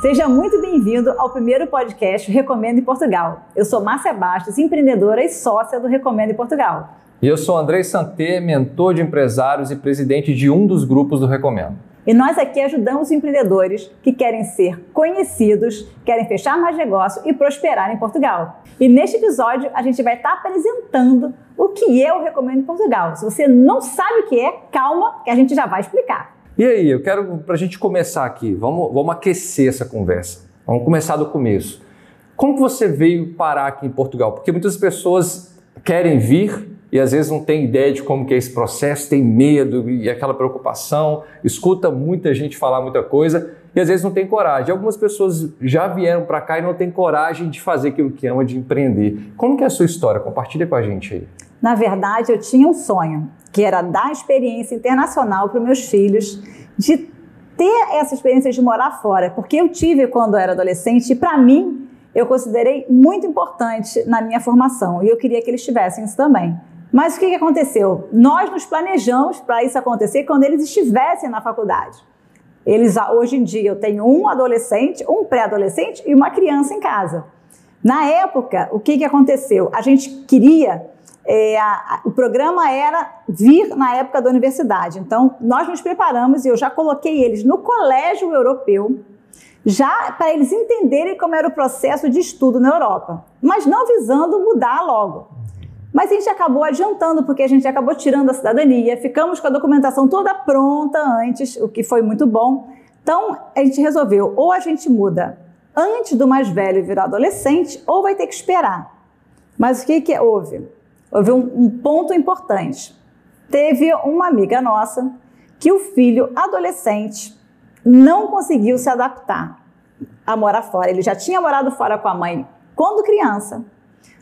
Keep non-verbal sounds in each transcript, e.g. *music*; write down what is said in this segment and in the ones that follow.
Seja muito bem-vindo ao primeiro podcast Recomendo em Portugal. Eu sou Márcia Bastos, empreendedora e sócia do Recomendo em Portugal. E eu sou Andrei Santé, mentor de empresários e presidente de um dos grupos do Recomendo. E nós aqui ajudamos empreendedores que querem ser conhecidos, querem fechar mais negócio e prosperar em Portugal. E neste episódio a gente vai estar apresentando o que o Recomendo em Portugal. Se você não sabe o que é, calma que a gente já vai explicar. E aí, eu quero, para a gente começar aqui, vamos, vamos aquecer essa conversa. Vamos começar do começo. Como que você veio parar aqui em Portugal? Porque muitas pessoas querem vir e às vezes não tem ideia de como que é esse processo, tem medo e aquela preocupação, escuta muita gente falar muita coisa e às vezes não tem coragem. Algumas pessoas já vieram para cá e não têm coragem de fazer aquilo que ama, de empreender. Como que é a sua história? Compartilha com a gente aí. Na verdade, eu tinha um sonho, que era dar experiência internacional para meus filhos, de ter essa experiência de morar fora, porque eu tive quando eu era adolescente e para mim eu considerei muito importante na minha formação e eu queria que eles tivessem isso também. Mas o que, aconteceu? Nós nos planejamos para isso acontecer quando eles estivessem na faculdade. Eles hoje em dia eu tenho um adolescente, um pré-adolescente e uma criança em casa. Na época, o que, que aconteceu? A gente queria é, a, a, o programa era vir na época da universidade. Então, nós nos preparamos e eu já coloquei eles no colégio europeu, já para eles entenderem como era o processo de estudo na Europa, mas não visando mudar logo. Mas a gente acabou adiantando, porque a gente acabou tirando a cidadania, ficamos com a documentação toda pronta antes, o que foi muito bom. Então, a gente resolveu, ou a gente muda antes do mais velho virar adolescente, ou vai ter que esperar. Mas o que, que houve? Houve um, um ponto importante. Teve uma amiga nossa que o filho adolescente não conseguiu se adaptar a morar fora. Ele já tinha morado fora com a mãe quando criança,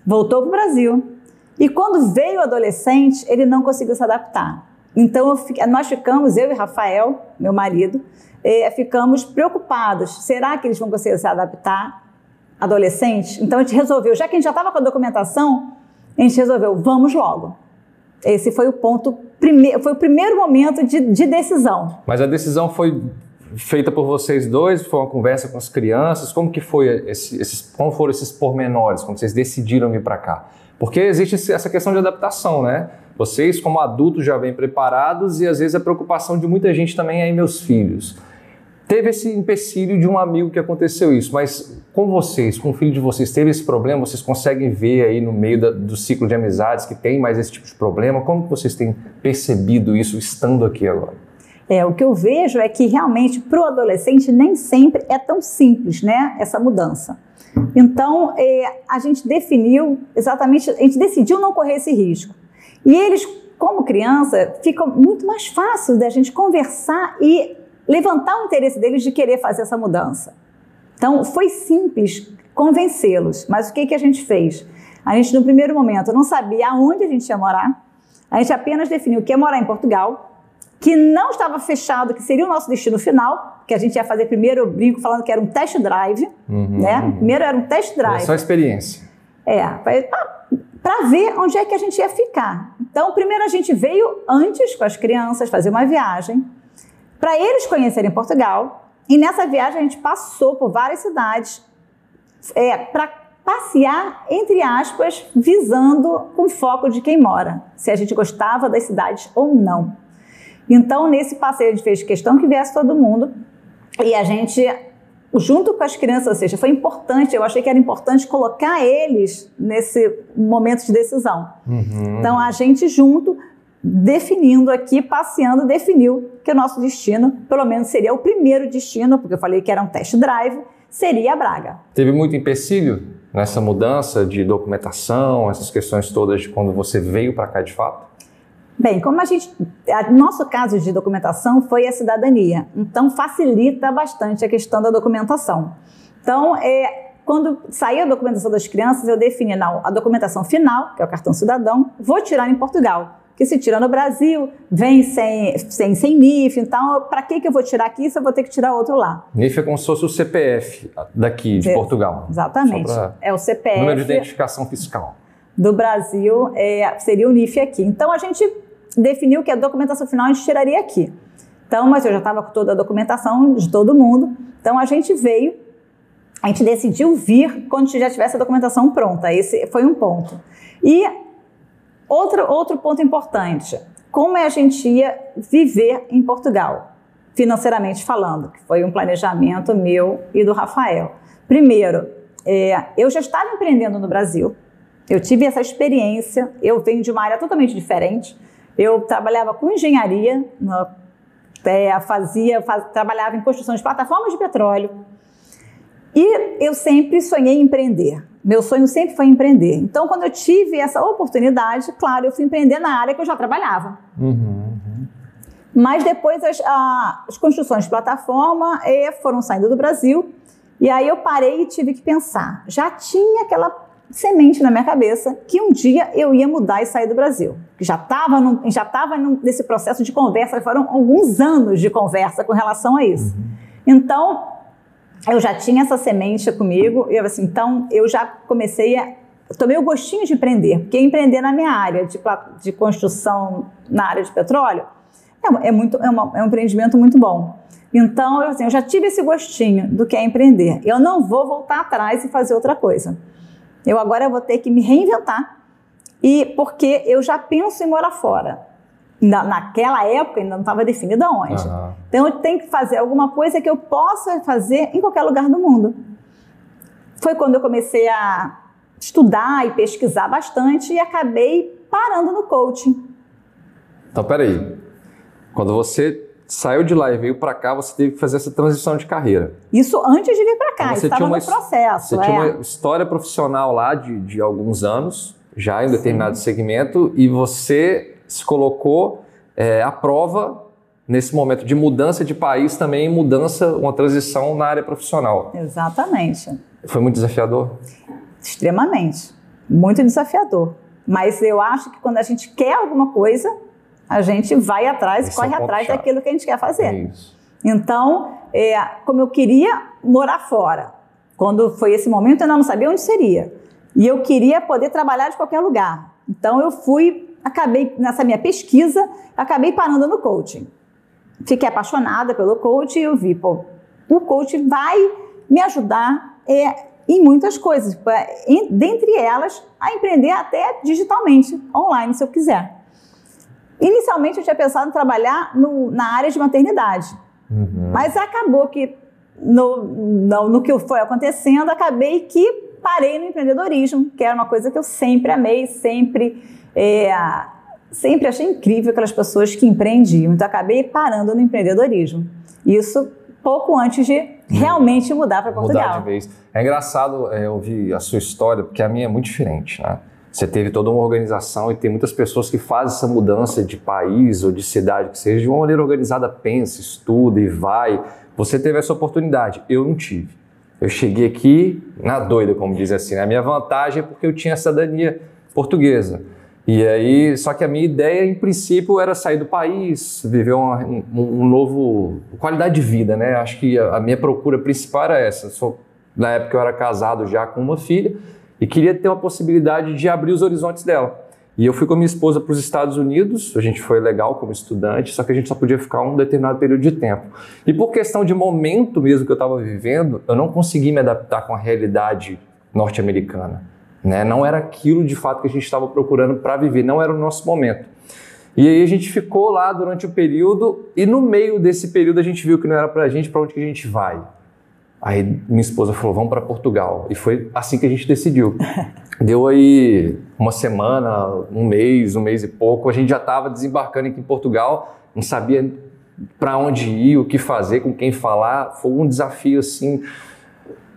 voltou para o Brasil, e quando veio adolescente, ele não conseguiu se adaptar. Então nós ficamos, eu e Rafael, meu marido, eh, ficamos preocupados. Será que eles vão conseguir se adaptar adolescente? Então a gente resolveu, já que a gente já estava com a documentação, a gente resolveu, vamos logo. Esse foi o ponto, foi o primeiro momento de, de decisão. Mas a decisão foi feita por vocês dois? Foi uma conversa com as crianças? Como que foi esse, esses, como foram esses pormenores quando vocês decidiram vir para cá? Porque existe essa questão de adaptação, né? Vocês, como adultos, já vêm preparados e às vezes a preocupação de muita gente também é em meus filhos. Teve esse empecilho de um amigo que aconteceu isso, mas com vocês, com o filho de vocês, teve esse problema? Vocês conseguem ver aí no meio da, do ciclo de amizades que tem mais esse tipo de problema? Como vocês têm percebido isso estando aqui agora? É, o que eu vejo é que realmente para o adolescente nem sempre é tão simples, né, essa mudança. Então, é, a gente definiu exatamente, a gente decidiu não correr esse risco. E eles, como criança, fica muito mais fácil da gente conversar e levantar o interesse deles de querer fazer essa mudança. Então, foi simples convencê-los. Mas o que, que a gente fez? A gente, no primeiro momento, não sabia aonde a gente ia morar. A gente apenas definiu que ia morar em Portugal, que não estava fechado, que seria o nosso destino final, que a gente ia fazer primeiro, eu brinco falando que era um test drive, uhum, né? Uhum. Primeiro era um test drive. É só experiência. É, para ver onde é que a gente ia ficar. Então, primeiro a gente veio antes com as crianças fazer uma viagem para eles conhecerem Portugal. E nessa viagem a gente passou por várias cidades é, para passear, entre aspas, visando com foco de quem mora, se a gente gostava das cidades ou não. Então, nesse passeio, a gente fez questão que viesse todo mundo e a gente, junto com as crianças, ou seja, foi importante, eu achei que era importante colocar eles nesse momento de decisão. Uhum. Então, a gente junto, definindo aqui, passeando, definiu que o nosso destino, pelo menos seria o primeiro destino, porque eu falei que era um test drive, seria Braga. Teve muito empecilho nessa mudança de documentação, essas questões todas de quando você veio para cá de fato? Bem, como a gente. A, nosso caso de documentação foi a cidadania, então facilita bastante a questão da documentação. Então, é, quando sair a documentação das crianças, eu defini não, a documentação final, que é o cartão cidadão, vou tirar em Portugal. Que se tira no Brasil, vem sem, sem, sem NIF, então para que, que eu vou tirar aqui se eu vou ter que tirar outro lá? NIF é como se fosse o CPF daqui de Portugal. Exatamente. É o CPF. Número de identificação fiscal. Do Brasil é, seria o NIF aqui. Então a gente definiu que a documentação final a gente tiraria aqui. Então, mas eu já estava com toda a documentação de todo mundo. Então a gente veio, a gente decidiu vir quando já tivesse a documentação pronta. Esse foi um ponto. E outro, outro ponto importante: como é a gente ia viver em Portugal, financeiramente falando, que foi um planejamento meu e do Rafael. Primeiro, é, eu já estava empreendendo no Brasil, eu tive essa experiência, eu venho de uma área totalmente diferente. Eu trabalhava com engenharia, no, é, fazia, faz, trabalhava em construção de plataformas de petróleo. E eu sempre sonhei em empreender. Meu sonho sempre foi empreender. Então, quando eu tive essa oportunidade, claro, eu fui empreender na área que eu já trabalhava. Uhum, uhum. Mas depois as, a, as construções de plataforma eh, foram saindo do Brasil. E aí eu parei e tive que pensar. Já tinha aquela semente na minha cabeça que um dia eu ia mudar e sair do Brasil. Já estava já tava nesse processo de conversa, foram alguns anos de conversa com relação a isso. Uhum. Então, eu já tinha essa semente comigo, e eu assim, então eu já comecei a tomei o gostinho de empreender, porque empreender na minha área de, de construção na área de petróleo é, é muito, é, uma, é um empreendimento muito bom. Então, eu, assim, eu já tive esse gostinho do que é empreender. Eu não vou voltar atrás e fazer outra coisa. Eu agora vou ter que me reinventar. E porque eu já penso em morar fora. Na, naquela época ainda não estava definido aonde. Uhum. Então eu tenho que fazer alguma coisa que eu possa fazer em qualquer lugar do mundo. Foi quando eu comecei a estudar e pesquisar bastante e acabei parando no coaching. Então, peraí. Quando você saiu de lá e veio para cá, você teve que fazer essa transição de carreira. Isso antes de vir para cá, então, estava no processo. Você é. tinha uma história profissional lá de, de alguns anos, já em determinado Sim. segmento, e você se colocou é, à prova nesse momento de mudança de país também, mudança, uma transição na área profissional. Exatamente. Foi muito desafiador? Extremamente. Muito desafiador. Mas eu acho que quando a gente quer alguma coisa, a gente vai atrás e corre é atrás daquilo que a gente quer fazer. Isso. Então, é, como eu queria morar fora, quando foi esse momento, eu não sabia onde seria. E eu queria poder trabalhar de qualquer lugar. Então, eu fui, acabei, nessa minha pesquisa, acabei parando no coaching. Fiquei apaixonada pelo coaching e eu vi, pô, o coaching vai me ajudar é, em muitas coisas, dentre elas, a empreender até digitalmente, online, se eu quiser. Inicialmente eu tinha pensado em trabalhar no, na área de maternidade, uhum. mas acabou que no, no, no, que foi acontecendo, acabei que parei no empreendedorismo, que era uma coisa que eu sempre amei, sempre, é, sempre achei incrível aquelas pessoas que empreendiam. Então acabei parando no empreendedorismo. Isso pouco antes de realmente mudar para Portugal. Mudar de vez. É engraçado é, ouvir a sua história, porque a minha é muito diferente, né? Você teve toda uma organização e tem muitas pessoas que fazem essa mudança de país ou de cidade, que seja de uma maneira organizada, pensa, estuda e vai. Você teve essa oportunidade, eu não tive. Eu cheguei aqui na doida, como diz assim. Né? A minha vantagem é porque eu tinha cidadania portuguesa. E aí, só que a minha ideia, em princípio, era sair do país, viver uma, um, um, novo qualidade de vida, né? Acho que a, a minha procura principal era essa. Sou, na época eu era casado já com uma filha e queria ter uma possibilidade de abrir os horizontes dela. E eu fui com a minha esposa para os Estados Unidos, a gente foi legal como estudante, só que a gente só podia ficar um determinado período de tempo. E por questão de momento mesmo que eu estava vivendo, eu não consegui me adaptar com a realidade norte-americana. Né? Não era aquilo de fato que a gente estava procurando para viver, não era o nosso momento. E aí a gente ficou lá durante o período e no meio desse período a gente viu que não era para a gente, para onde que a gente vai. Aí minha esposa falou: vamos para Portugal. E foi assim que a gente decidiu. *laughs* Deu aí uma semana, um mês, um mês e pouco. A gente já estava desembarcando aqui em Portugal, não sabia para onde ir, o que fazer, com quem falar. Foi um desafio assim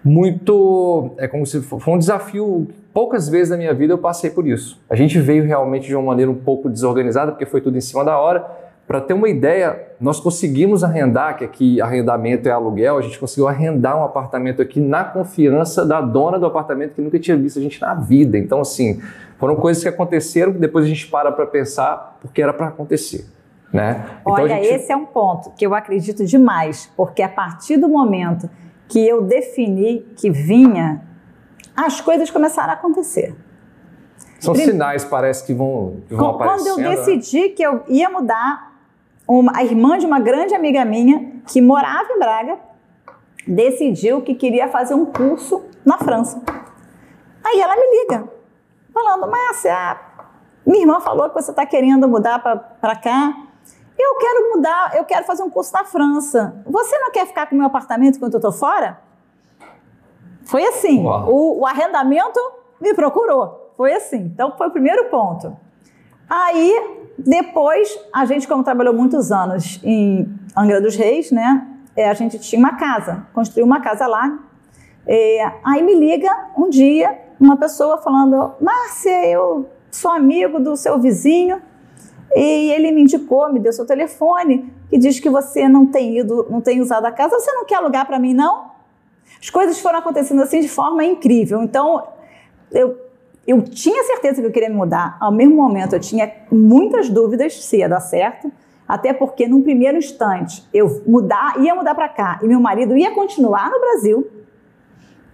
muito, é como se foi um desafio. Poucas vezes na minha vida eu passei por isso. A gente veio realmente de uma maneira um pouco desorganizada, porque foi tudo em cima da hora para ter uma ideia, nós conseguimos arrendar, que aqui arrendamento é aluguel, a gente conseguiu arrendar um apartamento aqui na confiança da dona do apartamento que nunca tinha visto a gente na vida. Então, assim, foram coisas que aconteceram que depois a gente para para pensar porque era para acontecer. Né? Então, Olha, gente... esse é um ponto que eu acredito demais, porque a partir do momento que eu defini que vinha, as coisas começaram a acontecer. São sinais, parece, que vão, que vão Quando aparecendo. Quando eu decidi né? que eu ia mudar, uma, a irmã de uma grande amiga minha que morava em Braga decidiu que queria fazer um curso na França. Aí ela me liga, falando, Márcia, minha irmã falou que você está querendo mudar para cá. Eu quero mudar, eu quero fazer um curso na França. Você não quer ficar com o meu apartamento enquanto eu estou fora? Foi assim. O, o, arrendamento me procurou. Foi assim. Então, foi o primeiro ponto. Aí, depois, a gente, como trabalhou muitos anos em Angra dos Reis, né? É, a gente tinha uma casa, construiu uma casa lá. É, aí me liga um dia uma pessoa falando: Márcia, eu sou amigo do seu vizinho e ele me indicou, me deu seu telefone e diz que você não tem ido, não tem usado a casa. Você não quer alugar para mim, não? As coisas foram acontecendo assim de forma incrível. Então, eu, eu tinha certeza que eu queria me mudar. Ao mesmo momento, eu tinha muitas dúvidas se ia dar certo. Até porque, num primeiro instante, eu mudar, ia mudar para cá e meu marido ia continuar no Brasil,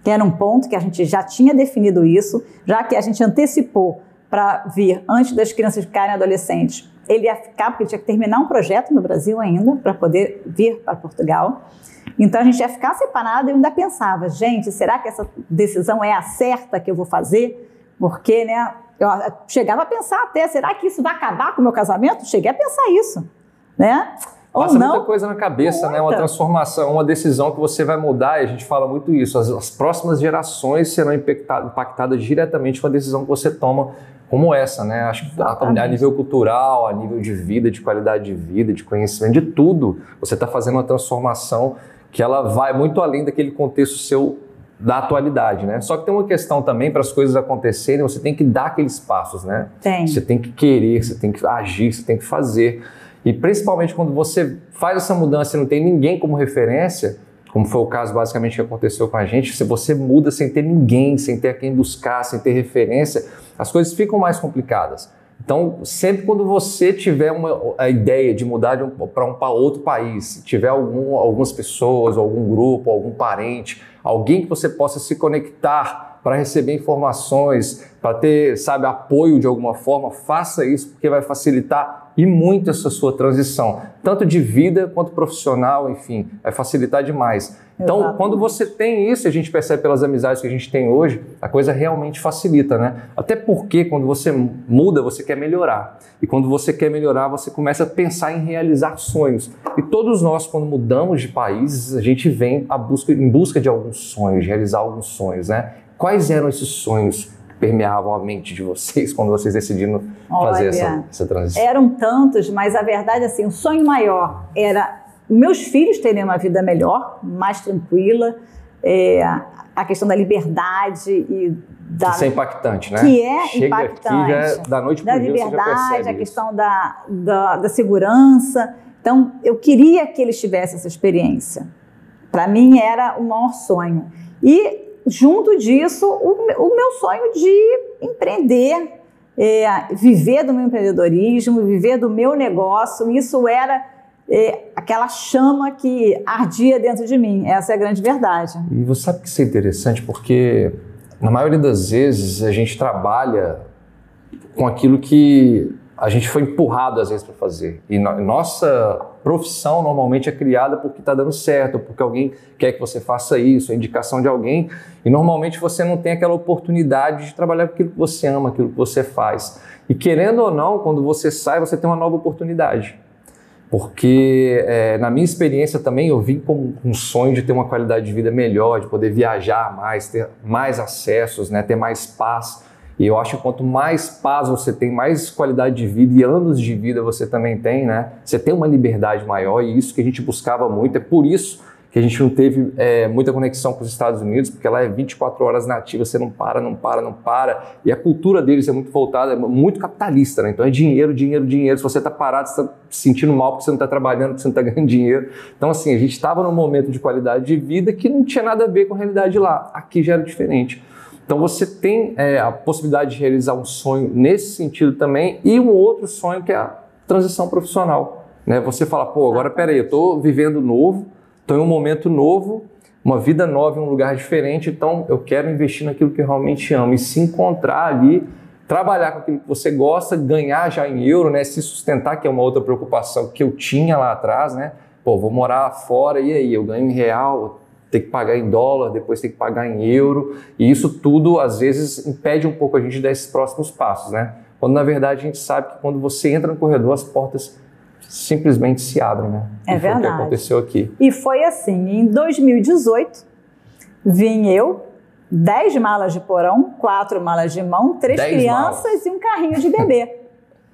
que era um ponto que a gente já tinha definido isso, já que a gente antecipou para vir antes das crianças ficarem adolescentes. Ele ia ficar, porque tinha que terminar um projeto no Brasil ainda, para poder vir para Portugal. Então a gente ia ficar separado e eu ainda pensava, gente, será que essa decisão é a certa que eu vou fazer? Porque, né, eu chegava a pensar até, será que isso vai acabar com o meu casamento? Cheguei a pensar isso, né? Passa muita coisa na cabeça, muita. né? Uma transformação, uma decisão que você vai mudar, e a gente fala muito isso. As, as próximas gerações serão impactadas diretamente com a decisão que você toma como essa, né? Acho que a, a, nível cultural, a nível de vida, de qualidade de vida, de conhecimento, de tudo, você está fazendo uma transformação que ela vai muito além daquele contexto seu da atualidade, né? Só que tem uma questão também para as coisas acontecerem, você tem que dar aqueles passos, né? Tem. Você tem que querer, você tem que agir, você tem que fazer. E principalmente quando você faz essa mudança e não tem ninguém como referência, como foi o caso basicamente que aconteceu com a gente, se você muda sem ter ninguém, sem ter a quem buscar, sem ter referência, as coisas ficam mais complicadas. Então, sempre quando você tiver uma, a ideia de mudar um, para um, outro país, tiver algum, algumas pessoas, algum grupo, algum parente, alguém que você possa se conectar para receber informações, para ter, sabe, apoio de alguma forma, faça isso porque vai facilitar e muito essa sua transição, tanto de vida quanto profissional, enfim, vai facilitar demais. Então, quando você tem isso, a gente percebe pelas amizades que a gente tem hoje, a coisa realmente facilita, né? Até porque quando você muda, você quer melhorar. E quando você quer melhorar, você começa a pensar em realizar sonhos. E todos nós, quando mudamos de países, a gente vem a busca, em busca de alguns sonhos, de realizar alguns sonhos, né? Quais eram esses sonhos? permeavam a mente de vocês quando vocês decidiram Olha, fazer essa, essa transição? Eram tantos, mas a verdade, assim, o sonho maior era meus filhos terem uma vida melhor, mais tranquila, é, a questão da liberdade e da... Isso é impactante, né? Que é Chega impactante. Aqui, já, da noite para Da liberdade, a questão da, da, da segurança. Então, eu queria que eles tivessem essa experiência. Para mim, era o maior sonho. E junto disso, o, o meu sonho de empreender, é, viver do meu empreendedorismo, viver do meu negócio. Isso era é, aquela chama que ardia dentro de mim. Essa é a grande verdade. E você sabe que isso é interessante porque, na maioria das vezes, a gente trabalha com aquilo que a gente foi empurrado às vezes para fazer. E no, nossa profissão normalmente é criada porque está dando certo, porque alguém quer que você faça isso, a indicação de alguém. E normalmente você não tem aquela oportunidade de trabalhar com aquilo que você ama, aquilo que você faz. E querendo ou não, quando você sai, você tem uma nova oportunidade. Porque é, na minha experiência também eu vim com um sonho de ter uma qualidade de vida melhor, de poder viajar mais, ter mais acessos, né, ter mais paz. E eu acho que quanto mais paz você tem, mais qualidade de vida e anos de vida você também tem, né? Você tem uma liberdade maior e isso que a gente buscava muito. É por isso que a gente não teve é, muita conexão com os Estados Unidos, porque lá é 24 horas nativa, você não para, não para, não para. E a cultura deles é muito voltada, é muito capitalista, né? Então é dinheiro, dinheiro, dinheiro. Se você está parado, você está se sentindo mal porque você não está trabalhando, porque você não está *laughs* ganhando dinheiro. Então, assim, a gente estava num momento de qualidade de vida que não tinha nada a ver com a realidade lá. Aqui já era diferente. Então você tem é, a possibilidade de realizar um sonho nesse sentido também e um outro sonho que é a transição profissional. Né? Você fala, pô, agora peraí, eu estou vivendo novo, estou em um momento novo, uma vida nova em um lugar diferente, então eu quero investir naquilo que eu realmente amo e se encontrar ali trabalhar com aquilo que você gosta, ganhar já em euro, né? Se sustentar, que é uma outra preocupação que eu tinha lá atrás, né? Pô, vou morar fora e aí? Eu ganho em real, tem que pagar em dólar, depois tem que pagar em euro, e isso tudo às vezes impede um pouco a gente desses próximos passos, né? Quando na verdade a gente sabe que quando você entra no corredor, as portas simplesmente se abrem, né? É e verdade. Foi o que aconteceu aqui. E foi assim, em 2018, vim eu, 10 malas de porão, quatro malas de mão, três crianças malas. e um carrinho de bebê.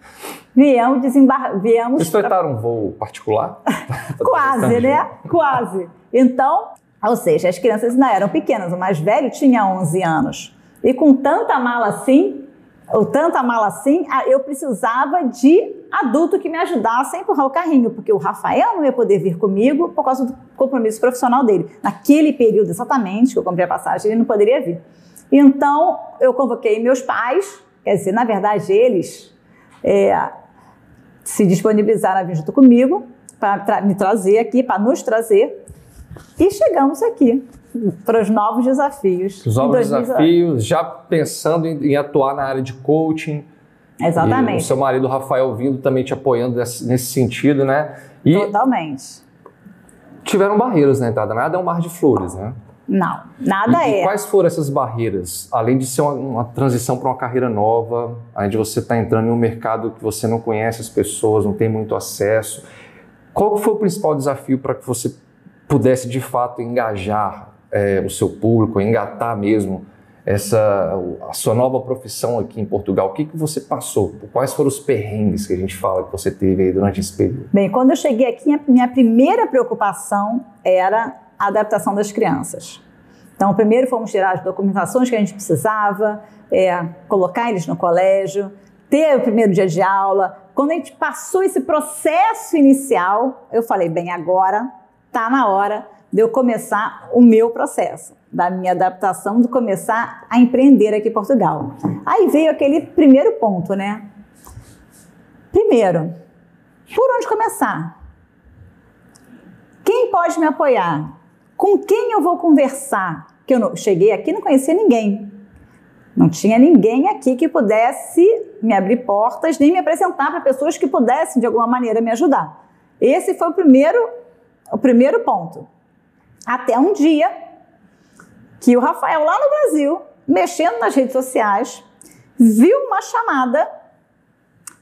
*laughs* Viemos desembarcar. Viemos Vocês pra... um voo particular? *laughs* Quase, né? Quase. Então, ou seja, as crianças ainda eram pequenas, o mais velho tinha 11 anos. E com tanta mala assim, ou tanta mala assim, eu precisava de adulto que me ajudasse a empurrar o carrinho, porque o Rafael não ia poder vir comigo por causa do compromisso profissional dele. Naquele período exatamente que eu comprei a passagem, ele não poderia vir. Então, eu convoquei meus pais, quer dizer, na verdade, eles é, se disponibilizaram a vir junto comigo para me trazer aqui, para nos trazer, e chegamos aqui para os novos desafios. Os novos desafios, já pensando em, em, atuar na área de coaching. Exatamente. E o seu marido Rafael vindo também te apoiando nesse, nesse sentido, né? E Totalmente. Tiveram barreiras na entrada, nada é um mar de flores, né? Não, nada e, é. E quais foram essas barreiras? Além de ser uma, uma transição para uma carreira nova, além de você estar tá entrando em um mercado que você não conhece as pessoas, não tem muito acesso, qual foi o principal desafio para que você pudesse de fato engajar é, o seu público, engatar mesmo essa a sua nova profissão aqui em Portugal? O que, que você passou? Quais foram os perrengues que a gente fala que você teve durante esse período? Bem, quando eu cheguei aqui, minha primeira preocupação era a adaptação das crianças. Então, primeiro fomos tirar as documentações que a gente precisava, é, colocar eles no colégio, ter o primeiro dia de aula. Quando a gente passou esse processo inicial, eu falei, bem, agora está na hora de eu começar o meu processo, da minha adaptação, de começar a empreender aqui em Portugal. Aí veio aquele primeiro ponto, né? Primeiro, por onde começar? Quem pode me apoiar? Com quem eu vou conversar? Que eu não, cheguei aqui não conhecia ninguém. Não tinha ninguém aqui que pudesse me abrir portas, nem me apresentar para pessoas que pudessem, de alguma maneira, me ajudar. Esse foi o primeiro o primeiro ponto. Até um dia que o Rafael, lá no Brasil, mexendo nas redes sociais, viu uma chamada,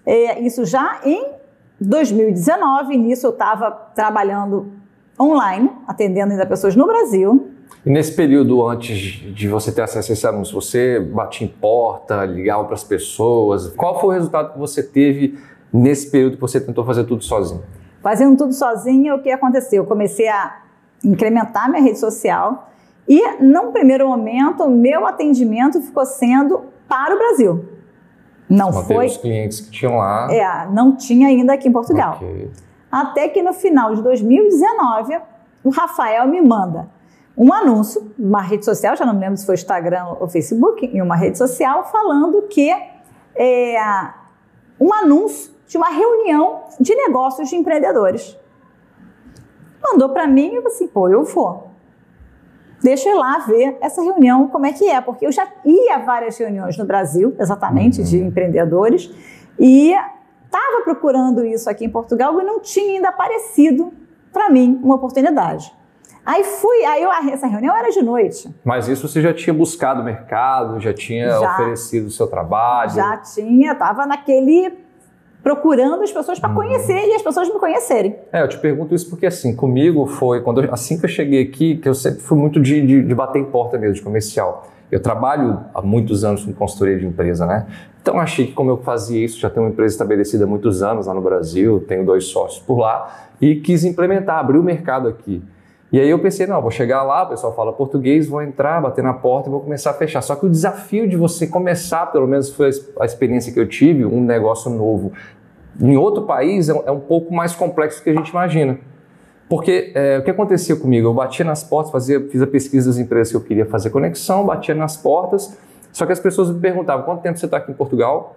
é, isso já em 2019, nisso eu estava trabalhando online, atendendo ainda pessoas no Brasil. E nesse período antes de você ter acesso a esse anúncio, você batia em porta, ligava para as pessoas. Qual foi o resultado que você teve nesse período que você tentou fazer tudo sozinho? Fazendo tudo sozinha, o que aconteceu? Eu comecei a incrementar minha rede social e, num primeiro momento, meu atendimento ficou sendo para o Brasil. Não Só foi. Os clientes que tinham lá. É, não tinha ainda aqui em Portugal. Okay. Até que no final de 2019, o Rafael me manda um anúncio, uma rede social, já não me lembro se foi Instagram ou Facebook, em uma rede social, falando que é, um anúncio de uma reunião de negócios de empreendedores. Mandou para mim e eu assim, pô, eu vou. Deixa eu ir lá ver essa reunião, como é que é, porque eu já ia a várias reuniões no Brasil, exatamente, uhum. de empreendedores, e estava procurando isso aqui em Portugal e não tinha ainda aparecido para mim uma oportunidade. Aí fui, aí eu, essa reunião era de noite. Mas isso você já tinha buscado o mercado, já tinha já, oferecido o seu trabalho? Já tinha, estava naquele procurando as pessoas para conhecer e as pessoas me conhecerem. É, eu te pergunto isso porque assim, comigo foi quando eu, assim que eu cheguei aqui, que eu sempre fui muito de, de, de, bater em porta mesmo, de comercial. Eu trabalho há muitos anos com consultoria de empresa, né? Então achei que como eu fazia isso, já tenho uma empresa estabelecida há muitos anos lá no Brasil, tenho dois sócios por lá e quis implementar, abrir o mercado aqui. E aí eu pensei, não, vou chegar lá, o pessoal fala português, vou entrar, bater na porta e vou começar a fechar. Só que o desafio de você começar, pelo menos foi a experiência que eu tive, um negócio novo, em outro país é, é um pouco mais complexo do que a gente imagina. Porque é, o que acontecia comigo? Eu batia nas portas, fazia, fiz a pesquisa das empresas que eu queria fazer conexão, batia nas portas, só que as pessoas me perguntavam quanto tempo você está aqui em Portugal,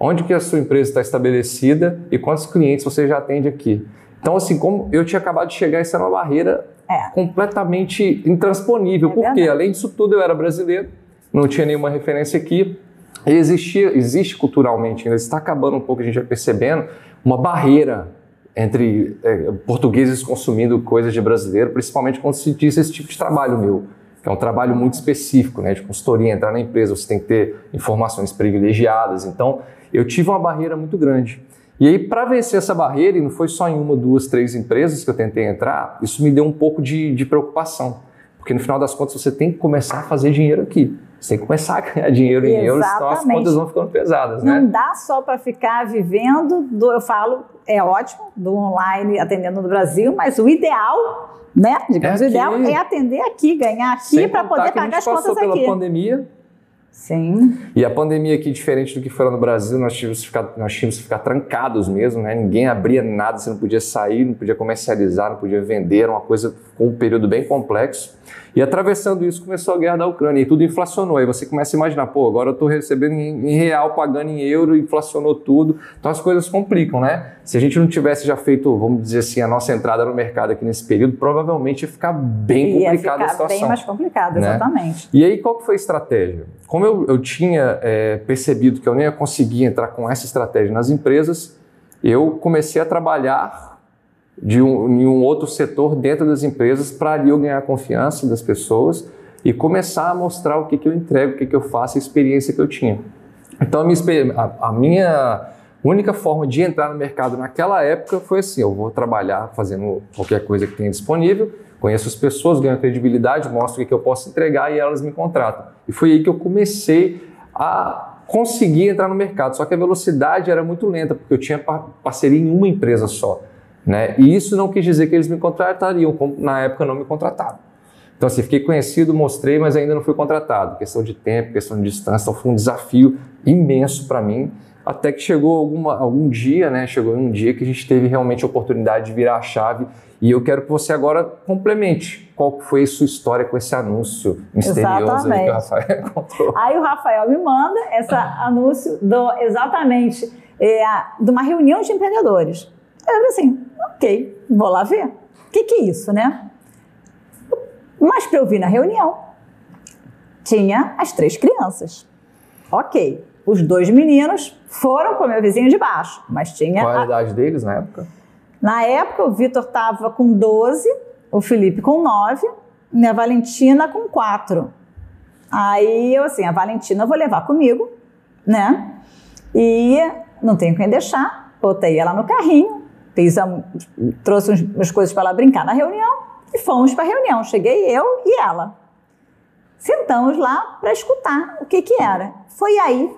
onde que a sua empresa está estabelecida e quantos clientes você já atende aqui. Então, assim, como eu tinha acabado de chegar, essa era uma barreira é. completamente intransponível, é porque além disso tudo eu era brasileiro, não tinha nenhuma referência aqui, E existia, existe culturalmente, ainda está acabando um pouco, a gente vai percebendo, uma barreira entre é, portugueses consumindo coisas de brasileiro, principalmente quando se diz esse tipo de trabalho meu, que é um trabalho muito específico, né, de consultoria, entrar na empresa, você tem que ter informações privilegiadas. Então, eu tive uma barreira muito grande. E aí, para vencer essa barreira, e não foi só em uma, duas, três empresas que eu tentei entrar, isso me deu um pouco de, de preocupação. Porque no final das contas, você tem que começar a fazer dinheiro aqui. Você tem que começar a ganhar dinheiro em euros, senão as contas vão ficando pesadas, né? Não dá só para ficar vivendo, do, eu falo, é ótimo, do online atendendo no Brasil, mas o ideal, né? Digamos, é o ideal é atender aqui, ganhar aqui para poder pagar as contas aqui. passou pela pandemia, Sim. E a pandemia aqui, diferente do que foi lá no Brasil, nós tínhamos que ficar, nós tínhamos que ficar trancados mesmo, né? Ninguém abria nada, você não podia sair, não podia comercializar, não podia vender, era uma coisa com um período bem complexo. E atravessando isso, começou a guerra da Ucrânia e tudo inflacionou. Aí você começa a imaginar, pô, agora eu estou recebendo em, real, pagando em euro, inflacionou tudo. Então as coisas complicam, né? Se a gente não tivesse já feito, vamos dizer assim, a nossa entrada no mercado aqui nesse período, provavelmente ia ficar bem complicada a situação. bem mais complicada, né? exatamente. E aí, qual que foi a estratégia? Como eu, eu tinha é, percebido que eu nem ia conseguir entrar com essa estratégia nas empresas, eu comecei a trabalhar de um, em um outro setor dentro das empresas para ali eu ganhar a confiança das pessoas e começar a mostrar o que, que eu entrego, o que, que eu faço, a experiência que eu tinha. Então, a minha, a, a minha única forma de entrar no mercado naquela época foi assim: eu vou trabalhar fazendo qualquer coisa que tenha disponível, conheço as pessoas, ganho credibilidade, mostro o que, que eu posso entregar e elas me contratam. E foi aí que eu comecei a conseguir entrar no mercado. Só que a velocidade era muito lenta, porque eu tinha parceria em uma empresa só. Né? E isso não quis dizer que eles me contratariam, como na época não me contrataram. Então, assim, fiquei conhecido, mostrei, mas ainda não fui contratado. Questão de tempo, questão de distância, então foi um desafio imenso para mim. Até que chegou alguma, algum dia, né? Chegou um dia que a gente teve realmente a oportunidade de virar a chave. E eu quero que você agora complemente. Qual foi a sua história com esse anúncio misterioso aí que o Rafael *laughs* encontrou? Aí o Rafael me manda esse anúncio do, exatamente é, de uma reunião de empreendedores. Eu falei assim, ok, vou lá ver. O que, que é isso, né? Mas para eu vir na reunião, tinha as três crianças. Ok, os dois meninos foram com o meu vizinho de baixo, mas tinha. Qual a, a idade deles na época? Na época, o Vitor estava com 12, o Felipe com 9, e a Valentina com 4. Aí eu, assim, a Valentina eu vou levar comigo, né? E não tenho quem deixar, botei ela no carrinho, Fiz a, trouxe umas coisas para ela brincar na reunião e fomos para a reunião. Cheguei eu e ela. Sentamos lá para escutar o que, que era. Foi aí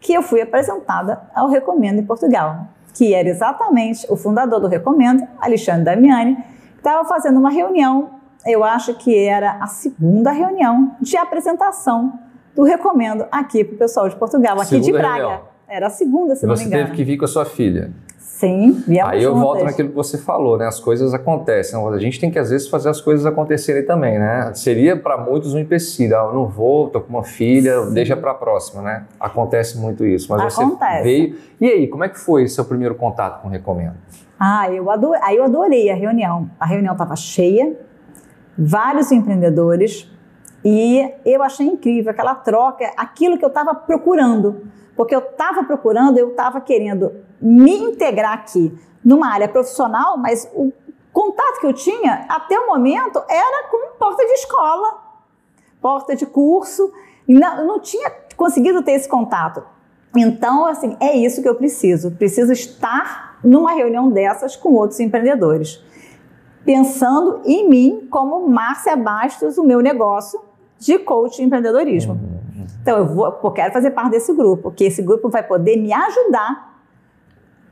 que eu fui apresentada ao Recomendo em Portugal, que era exatamente o fundador do Recomendo, Alexandre Damiani, que estava fazendo uma reunião, eu acho que era a segunda reunião de apresentação do Recomendo aqui para o pessoal de Portugal, aqui segunda de Braga. Reunião. Era a segunda, se e não me engano. Você teve que vir com a sua filha. Sim, viemos Aí eu volto naquilo que você falou, né? As coisas acontecem. A gente tem que, às vezes, fazer as coisas acontecerem também, né? Seria para muitos um empecilho. Ah, eu não vou, tô com uma filha, Sim. deixa para a próxima, né? Acontece muito isso. Mas Acontece. você veio. E aí, como é que foi seu primeiro contato com o Recomendo? Ah, eu adorei, aí eu adorei a reunião. A reunião estava cheia, vários empreendedores, e eu achei incrível aquela troca, aquilo que eu estava procurando porque eu estava procurando, eu estava querendo me integrar aqui numa área profissional, mas o contato que eu tinha até o momento era com porta de escola, porta de curso, não, não tinha conseguido ter esse contato. Então, assim, é isso que eu preciso. Preciso estar numa reunião dessas com outros empreendedores, pensando em mim como Márcia Bastos, o meu negócio de coach de empreendedorismo. Uhum. Então, eu, vou, eu quero fazer parte desse grupo, que esse grupo vai poder me ajudar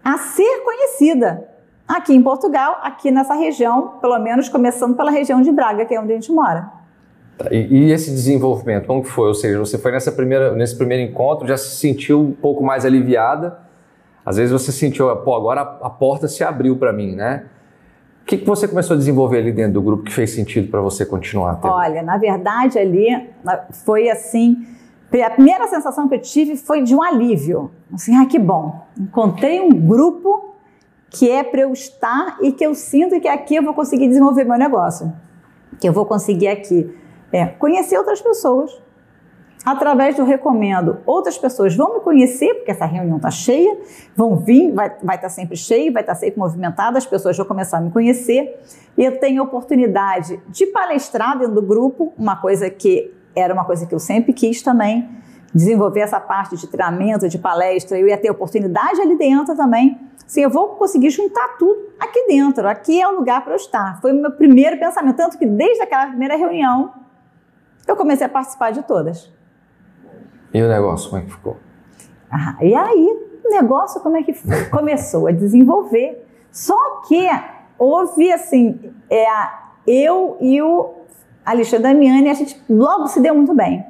a ser conhecida aqui em Portugal, aqui nessa região, pelo menos começando pela região de Braga, que é onde a gente mora. Tá, e, e, esse desenvolvimento, como que foi? Ou seja, você foi nessa primeira, nesse primeiro encontro, já se sentiu um pouco mais aliviada? Às vezes você sentiu, pô, agora a, a porta se abriu para mim, né? O que, que você começou a desenvolver ali dentro do grupo que fez sentido para você continuar? Tendo? Olha, na verdade ali foi assim, a primeira sensação que eu tive foi de um alívio. Assim, ah, que bom. Encontrei um grupo que é para eu estar e que eu sinto que aqui eu vou conseguir desenvolver meu negócio. Que eu vou conseguir aqui é, conhecer outras pessoas, através do recomendo, outras pessoas vão me conhecer, porque essa reunião está cheia, vão vir, vai estar tá sempre cheio, vai estar tá sempre movimentada, as pessoas vão começar a me conhecer. E eu tenho oportunidade de palestrar dentro do grupo, uma coisa que era uma coisa que eu sempre quis também, desenvolver essa parte de treinamento, de palestra, eu ia ter oportunidade ali dentro também. Assim, eu vou conseguir juntar tudo aqui dentro, aqui é o lugar para eu estar. Foi o meu primeiro pensamento, tanto que desde aquela primeira reunião eu comecei a participar de todas. E o negócio, como é que ficou? Ah, e aí, o negócio, como é que foi? *laughs* Começou a desenvolver. Só que houve, assim, é, eu e o Alexandre Damiani, a gente logo se deu muito bem.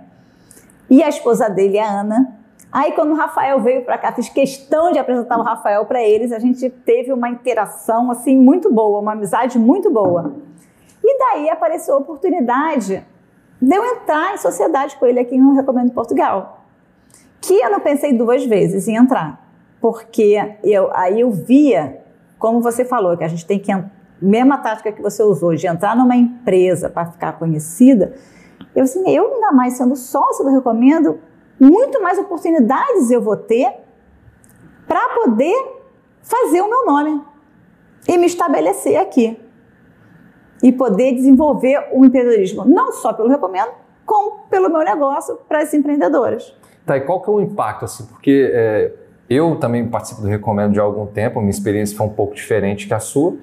E a esposa dele, a Ana. Aí, quando o Rafael veio para cá, fiz questão de apresentar o Rafael para eles. A gente teve uma interação, assim, muito boa, uma amizade muito boa. E daí apareceu a oportunidade de eu entrar em sociedade com ele aqui no Recomendo Portugal. Que eu não pensei duas vezes em entrar, porque eu, aí eu via, como você falou, que a gente tem que, mesma tática que você usou, de entrar numa empresa para ficar conhecida, eu assim, eu ainda mais sendo sócio do Recomendo, muito mais oportunidades eu vou ter para poder fazer o meu nome e me estabelecer aqui e poder desenvolver o empreendedorismo, não só pelo recomendo, como pelo meu negócio para as empreendedoras. Tá, e qual que é o impacto, assim, porque é, eu também participo do Recomendo de há algum tempo, minha experiência foi um pouco diferente que a sua,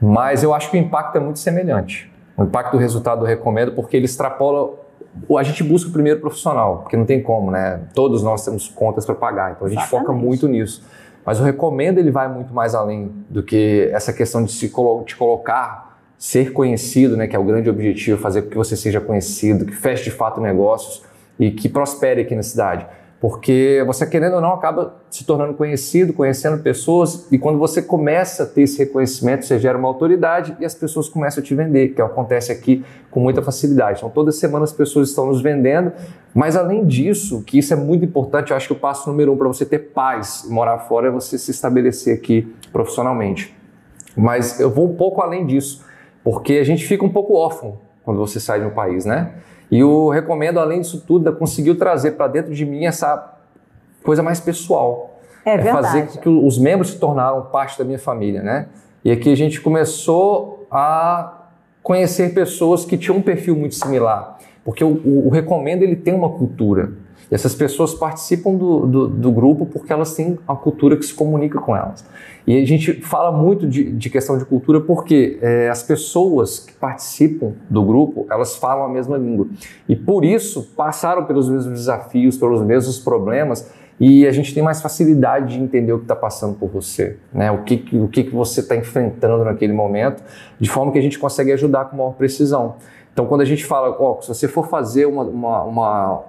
mas eu acho que o impacto é muito semelhante. O impacto do resultado do Recomendo, porque ele extrapola a gente busca o primeiro profissional, porque não tem como, né? Todos nós temos contas para pagar, então a gente Exatamente. foca muito nisso. Mas o recomendo ele vai muito mais além do que essa questão de se colo de colocar ser conhecido, né, que é o grande objetivo, fazer com que você seja conhecido, que feche de fato negócios e que prospere aqui na cidade. Porque você, querendo ou não, acaba se tornando conhecido, conhecendo pessoas, e quando você começa a ter esse reconhecimento, você gera uma autoridade e as pessoas começam a te vender, que acontece aqui com muita facilidade. Então, toda semana as pessoas estão nos vendendo, mas além disso, que isso é muito importante, eu acho que o passo número um para você ter paz e morar fora é você se estabelecer aqui profissionalmente. Mas eu vou um pouco além disso porque a gente fica um pouco órfão quando você sai de um país, né? E eu recomendo, além disso tudo, conseguiu trazer para dentro de mim essa coisa mais pessoal. É, é fazer com que os membros se tornaram parte da minha família, né? E aqui a gente começou a conhecer pessoas que tinham um perfil muito similar, porque o, o, o recomendo ele tem uma cultura. Essas pessoas participam do, do, do, grupo porque elas têm uma cultura que se comunica com elas. E a gente fala muito de, de questão de cultura porque é, as pessoas que participam do grupo, elas falam a mesma língua. E por isso passaram pelos mesmos desafios, pelos mesmos problemas, e a gente tem mais facilidade de entender o que está passando por você, né? o, que, o que, que você está enfrentando naquele momento, de forma que a gente consegue ajudar com maior precisão. Então, quando a gente fala, ó, se você for fazer uma, uma, uma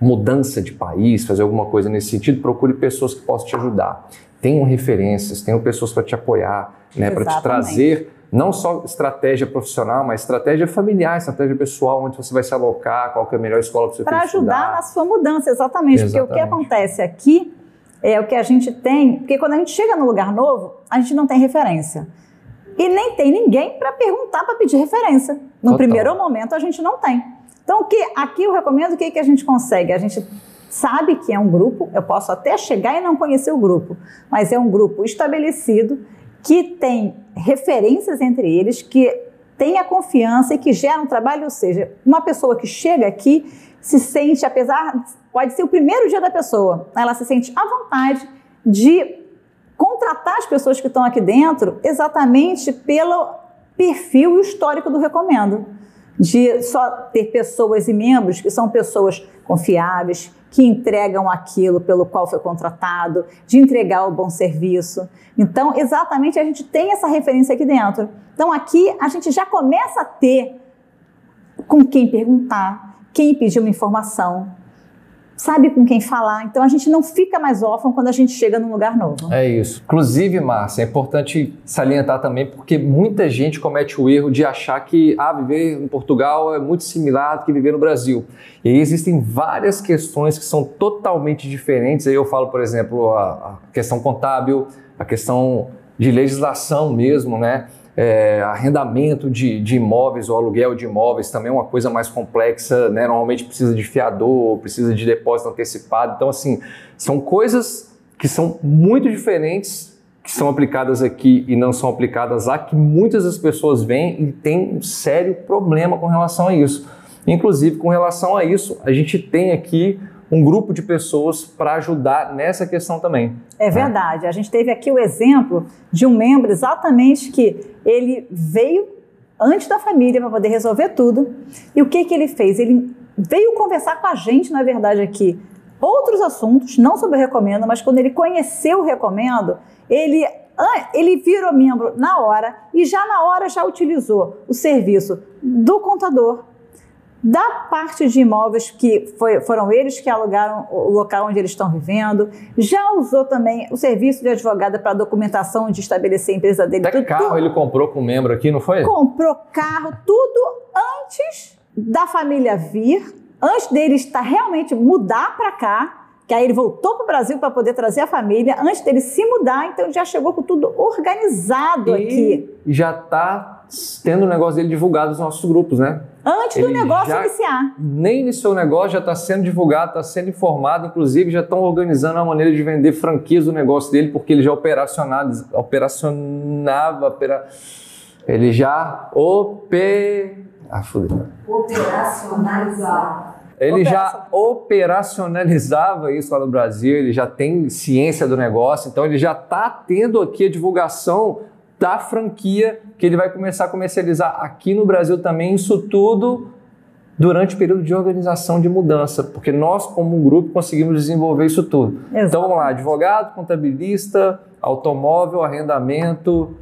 mudança de país, fazer alguma coisa nesse sentido, procure pessoas que possam te ajudar. Tenham referências, tenham pessoas para te apoiar, né, para te trazer não só estratégia profissional, mas estratégia familiar, estratégia pessoal, onde você vai se alocar, qual é a melhor escola para você Para ajudar na sua mudança, exatamente, exatamente. Porque o que acontece aqui é o que a gente tem, porque quando a gente chega num lugar novo, a gente não tem referência. E nem tem ninguém para perguntar, para pedir referência. No Total. primeiro momento, a gente não tem. Então, que, aqui eu recomendo o que, que a gente consegue? A gente sabe que é um grupo, eu posso até chegar e não conhecer o grupo, mas é um grupo estabelecido que tem referências entre eles, que tem a confiança e que gera um trabalho, ou seja, uma pessoa que chega aqui se sente, apesar, pode ser o primeiro dia da pessoa, ela se sente à vontade de contratar as pessoas que estão aqui dentro exatamente pelo perfil histórico do Recomendo de só ter pessoas e membros que são pessoas confiáveis, que entregam aquilo pelo qual foi contratado, de entregar o bom serviço. Então, exatamente a gente tem essa referência aqui dentro. Então, aqui a gente já começa a ter com quem perguntar, quem pedir uma informação, sabe com quem falar. Então a gente não fica mais órfão quando a gente chega num lugar novo. É isso. Inclusive, Márcia, é importante salientar também porque muita gente comete o erro de achar que ah, viver em Portugal é muito similar do que viver no Brasil. E aí existem várias questões que são totalmente diferentes. Aí eu falo, por exemplo, a, a questão contábil, a questão de legislação mesmo, né? É, arrendamento de, de, imóveis ou aluguel de imóveis também é uma coisa mais complexa, né? Normalmente precisa de fiador, precisa de depósito antecipado. Então, assim, são coisas que são muito diferentes que são aplicadas aqui e não são aplicadas lá, que muitas das pessoas vêm e têm um sério problema com relação a isso. Inclusive, com relação a isso, a gente tem aqui um grupo de pessoas para ajudar nessa questão também. É verdade. A gente teve aqui o exemplo de um membro exatamente que ele veio antes da família para poder resolver tudo. E o que, que ele fez? Ele veio conversar com a gente, na verdade, aqui, outros assuntos, não sobre o recomendo, mas quando ele conheceu o recomendo, ele ele virou membro na hora e já na hora já utilizou o serviço do contador, da parte de imóveis que foi, foram eles que alugaram o local onde eles estão vivendo, já usou também o serviço de advogada para documentação de estabelecer a empresa dele. Até tudo, carro tudo. ele comprou com um membro aqui, não foi? Comprou carro, tudo antes da família vir, antes dele estar realmente mudar para cá, que aí ele voltou para o Brasil para poder trazer a família, antes dele se mudar, então já chegou com tudo organizado e aqui. Já está tendo o negócio dele divulgado nos nossos grupos, né? Antes ele do negócio iniciar. Nem iniciou o negócio, já está sendo divulgado, está sendo informado, inclusive já estão organizando a maneira de vender franquias do negócio dele, porque ele já operacionava, opera... ele já ope... ah, operacionalizava. Ele já operacionalizava isso lá no Brasil, ele já tem ciência do negócio, então ele já está tendo aqui a divulgação da franquia que ele vai começar a comercializar aqui no Brasil também, isso tudo durante o período de organização de mudança, porque nós, como um grupo, conseguimos desenvolver isso tudo. Exato. Então vamos lá: advogado, contabilista, automóvel, arrendamento,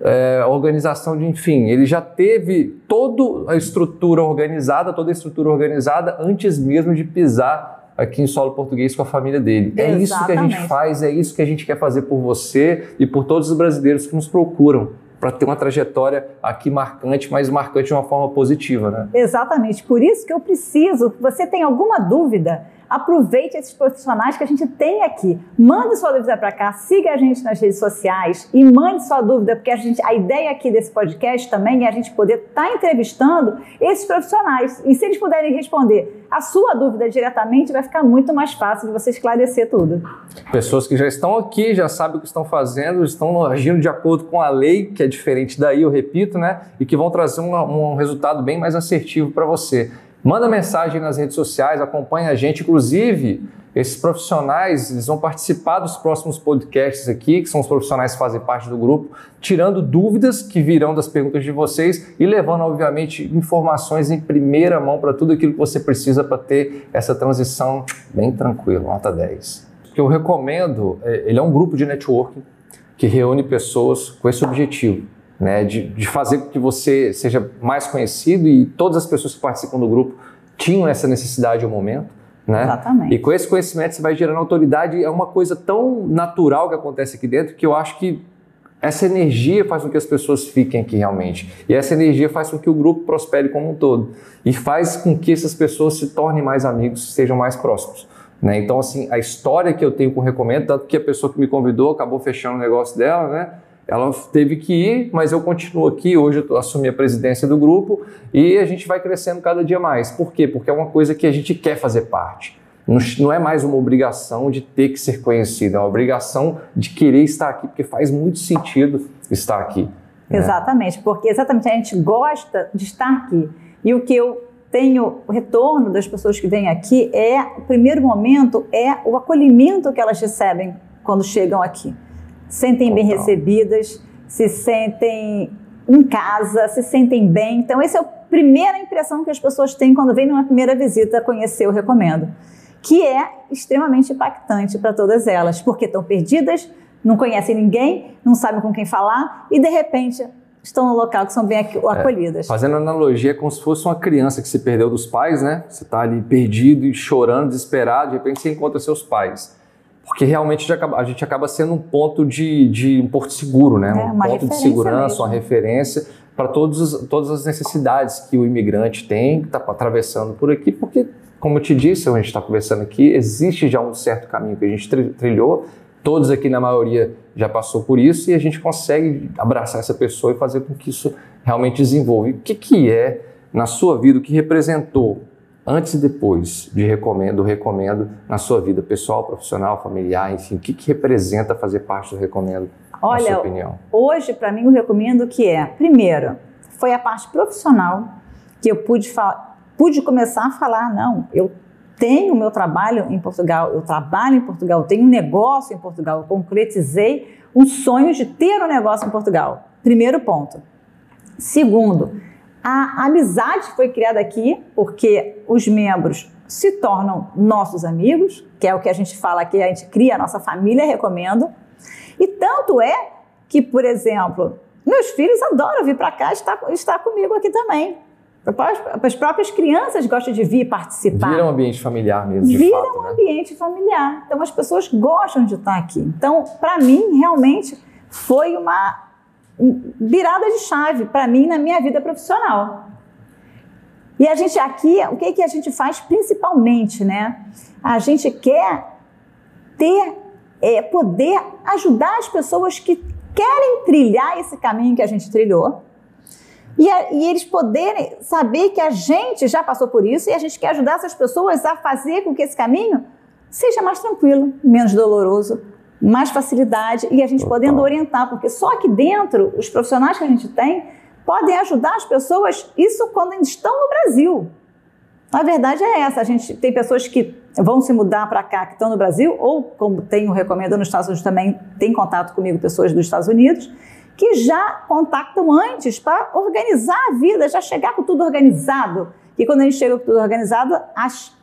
é, organização de, enfim, ele já teve toda a estrutura organizada, toda a estrutura organizada antes mesmo de pisar aqui em solo português com a família dele. Exatamente. É isso que a gente faz, é isso que a gente quer fazer por você e por todos os brasileiros que nos procuram para ter uma trajetória aqui marcante, mas marcante de uma forma positiva, né? Exatamente. Por isso que eu preciso, você tem alguma dúvida, Aproveite esses profissionais que a gente tem aqui. Mande sua dúvida para cá, siga a gente nas redes sociais e mande sua dúvida, porque a, gente, a ideia aqui desse podcast também é a gente poder estar tá entrevistando esses profissionais. E se eles puderem responder a sua dúvida diretamente, vai ficar muito mais fácil de você esclarecer tudo. Pessoas que já estão aqui, já sabem o que estão fazendo, estão agindo de acordo com a lei, que é diferente daí, eu repito, né? E que vão trazer um, um resultado bem mais assertivo para você. Manda mensagem nas redes sociais, acompanha a gente. Inclusive, esses profissionais eles vão participar dos próximos podcasts aqui, que são os profissionais que fazem parte do grupo, tirando dúvidas que virão das perguntas de vocês e levando, obviamente, informações em primeira mão para tudo aquilo que você precisa para ter essa transição bem tranquila, nota 10. O que eu recomendo, é, ele é um grupo de networking que reúne pessoas com esse objetivo né, de, de fazer com que você seja mais conhecido e todas as pessoas que participam do grupo tinham essa necessidade ao momento. Né? Exatamente. E com esse conhecimento você vai gerando autoridade. É uma coisa tão natural que acontece aqui dentro que eu acho que essa energia faz com que as pessoas fiquem aqui realmente. E essa energia faz com que o grupo prospere como um todo. E faz com que essas pessoas se tornem mais amigos, sejam mais próximos. Né? Então, assim, a história que eu tenho com o Recomendo, tanto que a pessoa que me convidou acabou fechando o negócio dela, né? Ela teve que ir, mas eu continuo aqui. Hoje eu assumi a presidência do grupo e a gente vai crescendo cada dia mais. Por quê? Porque é uma coisa que a gente quer fazer parte. Não é mais uma obrigação de ter que ser conhecido, é uma obrigação de querer estar aqui, porque faz muito sentido estar aqui. Né? Exatamente, porque exatamente a gente gosta de estar aqui. E o que eu tenho o retorno das pessoas que vêm aqui é, o primeiro momento, é o acolhimento que elas recebem quando chegam aqui sentem bem recebidas, se sentem em casa, se sentem bem. Então, essa é a primeira impressão que as pessoas têm quando vêm numa primeira visita conhecer o Recomendo, que é extremamente impactante para todas elas, porque estão perdidas, não conhecem ninguém, não sabem com quem falar e, de repente, estão no local que são bem é, acolhidas. É, fazendo analogia, é como se fosse uma criança que se perdeu dos pais, né? Você está ali perdido e chorando, desesperado, de repente você encontra seus pais porque realmente a gente acaba sendo um ponto de, de um porto seguro, né? É, um ponto de segurança, mesmo. uma referência para todas as necessidades que o imigrante tem, que está atravessando por aqui, porque, como eu te disse, a gente está conversando aqui, existe já um certo caminho que a gente trilhou, todos aqui na maioria já passou por isso e a gente consegue abraçar essa pessoa e fazer com que isso realmente desenvolva. E o que, que é na sua vida, o que representou antes e depois de recomendo, recomendo na sua vida pessoal, profissional, familiar, enfim, o que, que representa fazer parte do recomendo? Olha, na sua opinião? hoje para mim o recomendo que é, primeiro, foi a parte profissional que eu pude pude começar a falar, não, eu tenho meu trabalho em Portugal, eu trabalho em Portugal, eu tenho um negócio em Portugal, eu concretizei um sonho de ter um negócio em Portugal. Primeiro ponto. Segundo, a amizade foi criada aqui porque os membros se tornam nossos amigos, que é o que a gente fala aqui, a gente cria a nossa família, recomendo. E tanto é que, por exemplo, meus filhos adoram vir para cá e estar, estar comigo aqui também. As próprias crianças gostam de vir participar. Vira um ambiente familiar mesmo, Vira fato, um né? ambiente familiar. Então as pessoas gostam de estar aqui. Então, para mim, realmente foi uma virada de chave para mim na minha vida profissional. E a gente aqui, o que, que a gente faz principalmente, né? A gente quer ter, é, poder ajudar as pessoas que querem trilhar esse caminho que a gente trilhou. E, a, e, eles poderem saber que a gente já passou por isso e a gente quer ajudar essas pessoas a fazer com que esse caminho seja mais tranquilo, menos doloroso, mais facilidade e a gente podendo orientar, porque só aqui dentro, os profissionais que a gente tem podem ajudar as pessoas, isso quando estão no Brasil. A verdade é essa, a gente tem pessoas que vão se mudar para cá, que estão no Brasil, ou como tenho recomendo nos Estados Unidos também, tem contato comigo pessoas dos Estados Unidos, que já contactam antes para organizar a vida, já chegar com tudo organizado. E quando a gente chega com tudo organizado, as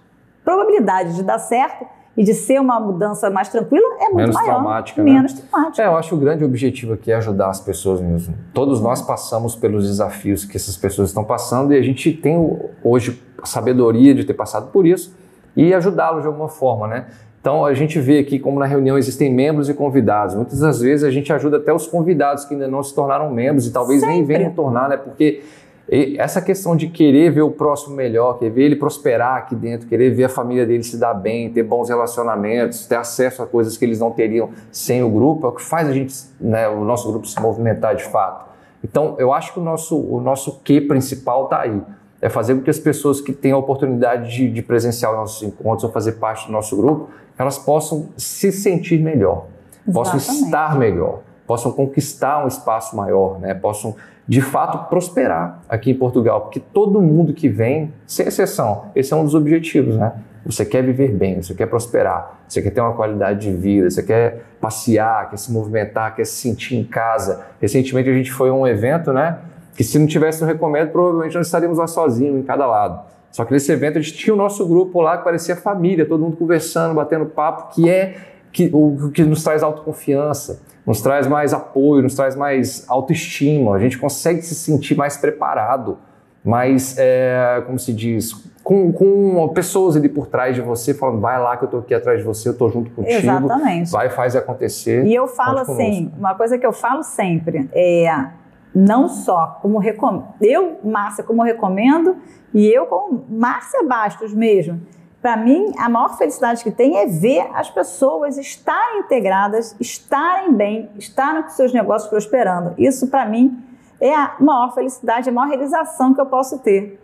probabilidades de dar certo e de ser uma mudança mais tranquila é muito menos maior. Traumática, né? menos traumática. É, eu acho que o grande objetivo aqui é ajudar as pessoas mesmo. Todos nós passamos pelos desafios que essas pessoas estão passando e a gente tem hoje a sabedoria de ter passado por isso e ajudá-los de alguma forma, né? Então a gente vê aqui como na reunião existem membros e convidados. Muitas das vezes a gente ajuda até os convidados que ainda não se tornaram membros e talvez Sempre. nem venham tornar, né? Porque e essa questão de querer ver o próximo melhor, querer ver ele prosperar aqui dentro, querer ver a família dele se dar bem, ter bons relacionamentos, ter acesso a coisas que eles não teriam sem o grupo, é o que faz a gente, né, o nosso grupo se movimentar de fato. Então, eu acho que o nosso, o nosso quê principal está aí. É fazer com que as pessoas que têm a oportunidade de, de presenciar os nossos encontros ou fazer parte do nosso grupo, elas possam se sentir melhor, Exatamente. possam estar melhor, possam conquistar um espaço maior, né? possam de fato prosperar aqui em Portugal, porque todo mundo que vem, sem exceção, esse é um dos objetivos, né? Você quer viver bem, você quer prosperar, você quer ter uma qualidade de vida, você quer passear, quer se movimentar, quer se sentir em casa. Recentemente a gente foi a um evento, né? Que se não tivesse no recomendo, provavelmente nós estaríamos lá sozinhos, em cada lado. Só que nesse evento a gente tinha o nosso grupo lá que parecia família, todo mundo conversando, batendo papo, que é que, o que nos traz autoconfiança nos traz mais apoio, nos traz mais autoestima, a gente consegue se sentir mais preparado, mais, é, como se diz, com, com, pessoas ali por trás de você, falando, vai lá que eu estou aqui atrás de você, eu estou junto contigo. Exatamente. Vai, faz acontecer. E eu falo assim, uma coisa que eu falo sempre, é não só como recomendo, eu, Márcia, como recomendo, e eu como Márcia Bastos mesmo, para mim, a maior felicidade que tem é ver as pessoas estarem integradas, estarem bem, estarem com seus negócios prosperando. Isso, para mim, é a maior felicidade, a maior realização que eu posso ter.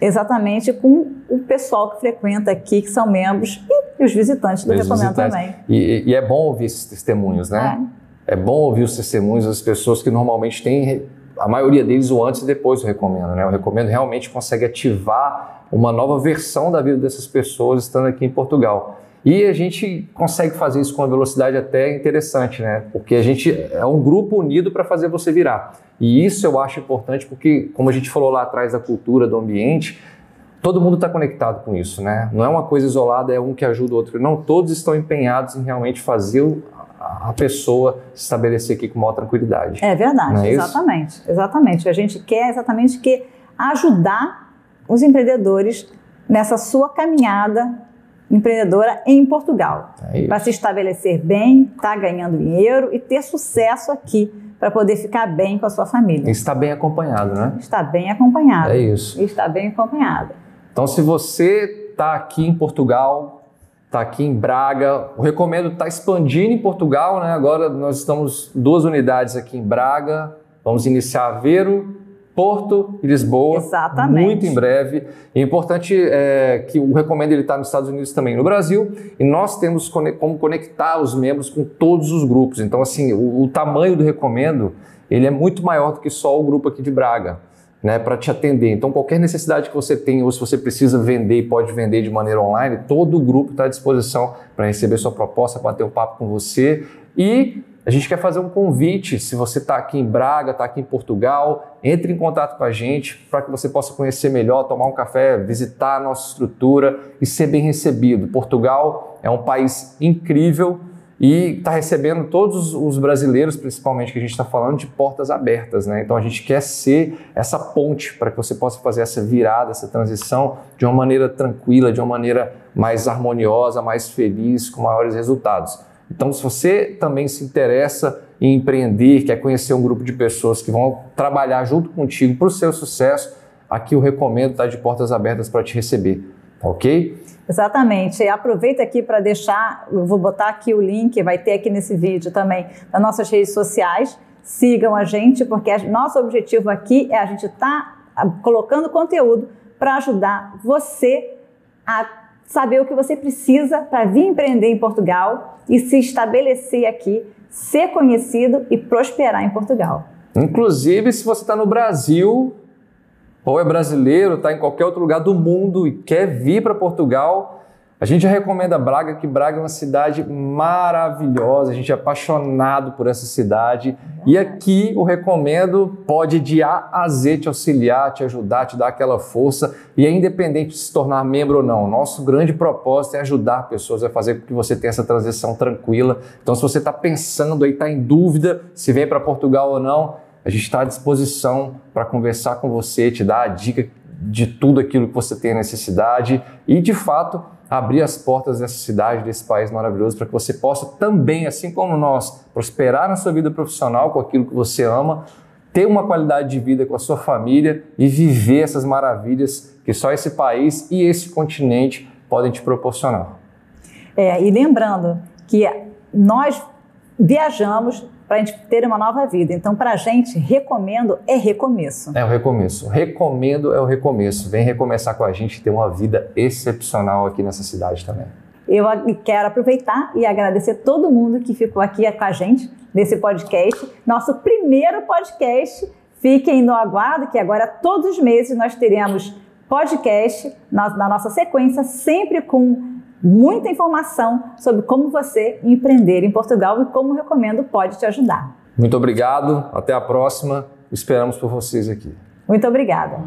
Exatamente com o pessoal que frequenta aqui, que são membros, e os visitantes do Recomendo também. E, e, é bom ouvir esses testemunhos, né? É. é bom ouvir os testemunhos das pessoas que normalmente têm a maioria deles o antes e depois do recomendo, né? O recomendo realmente consegue ativar uma nova versão da vida dessas pessoas estando aqui em Portugal. E a gente consegue fazer isso com uma velocidade até interessante, né? Porque a gente é um grupo unido para fazer você virar. E isso eu acho importante porque, como a gente falou lá atrás da cultura, do ambiente, todo mundo está conectado com isso, né? Não é uma coisa isolada, é um que ajuda o outro. Não, todos estão empenhados em realmente fazer a pessoa se estabelecer aqui com maior tranquilidade. É verdade, é exatamente. Isso? Exatamente. A gente quer exatamente que ajudar os empreendedores nessa sua caminhada empreendedora em Portugal. É para se estabelecer bem, estar tá ganhando dinheiro e ter sucesso aqui para poder ficar bem com a sua família. Está bem acompanhado, né? Está bem acompanhado. É isso. Está bem acompanhado. Então, se você está aqui em Portugal, está aqui em Braga. O Recomendo está expandindo em Portugal, né? Agora nós estamos duas unidades aqui em Braga. Vamos iniciar Aveiro, Porto e Lisboa. Exatamente. Muito em breve. É importante é, que o Recomendo ele está nos Estados Unidos também no Brasil e nós temos como conectar os membros com todos os grupos. Então, assim, o, o tamanho do Recomendo ele é muito maior do que só o grupo aqui de Braga. Né, para te atender. Então, qualquer necessidade que você tenha, ou se você precisa vender e pode vender de maneira online, todo o grupo está à disposição para receber sua proposta, bater um papo com você e a gente quer fazer um convite. Se você está aqui em Braga, está aqui em Portugal, entre em contato com a gente para que você possa conhecer melhor, tomar um café, visitar a nossa estrutura e ser bem recebido. Portugal é um país incrível e está recebendo todos os brasileiros, principalmente que a gente está falando, de portas abertas. Né? Então a gente quer ser essa ponte para que você possa fazer essa virada, essa transição de uma maneira tranquila, de uma maneira mais harmoniosa, mais feliz, com maiores resultados. Então, se você também se interessa em empreender, quer conhecer um grupo de pessoas que vão trabalhar junto contigo para o seu sucesso, aqui eu recomendo estar de portas abertas para te receber, tá ok? Exatamente. Aproveita aqui para deixar, eu vou botar aqui o link, vai ter aqui nesse vídeo também, nas nossas redes sociais. Sigam a gente, porque nosso objetivo aqui é a gente estar tá colocando conteúdo para ajudar você a saber o que você precisa para vir empreender em Portugal e se estabelecer aqui, ser conhecido e prosperar em Portugal. Inclusive, se você está no Brasil, ou é brasileiro, está em qualquer outro lugar do mundo e quer vir para Portugal, a gente recomenda Braga, que Braga é uma cidade maravilhosa, a gente é apaixonado por essa cidade. E aqui o recomendo pode de A a Z te auxiliar, te ajudar, te dar aquela força. E é independente de se tornar membro ou não. Nosso grande propósito é ajudar pessoas a fazer com que você tenha essa transição tranquila. Então, se você está pensando aí, está em dúvida se vem para Portugal ou não, a gente está à disposição para conversar com você, te dar a dica de tudo aquilo que você tem necessidade e, de fato, abrir as portas dessa cidade, desse país maravilhoso, para que você possa também, assim como nós, prosperar na sua vida profissional com aquilo que você ama, ter uma qualidade de vida com a sua família e viver essas maravilhas que só esse país e esse continente podem te proporcionar. É, e lembrando que nós viajamos para a gente ter uma nova vida. Então, para a gente, recomendo é recomeço. É o recomeço. Recomendo é o recomeço. Vem recomeçar com a gente e ter uma vida excepcional aqui nessa cidade também. Eu quero aproveitar e agradecer todo mundo que ficou aqui com a gente nesse podcast, nosso primeiro podcast. Fiquem no aguardo que agora todos os meses nós teremos podcast na, na nossa sequência, sempre com muita informação sobre como você empreender em Portugal e como recomendo pode te ajudar. Muito obrigado, até a próxima. Esperamos por vocês aqui. Muito obrigada.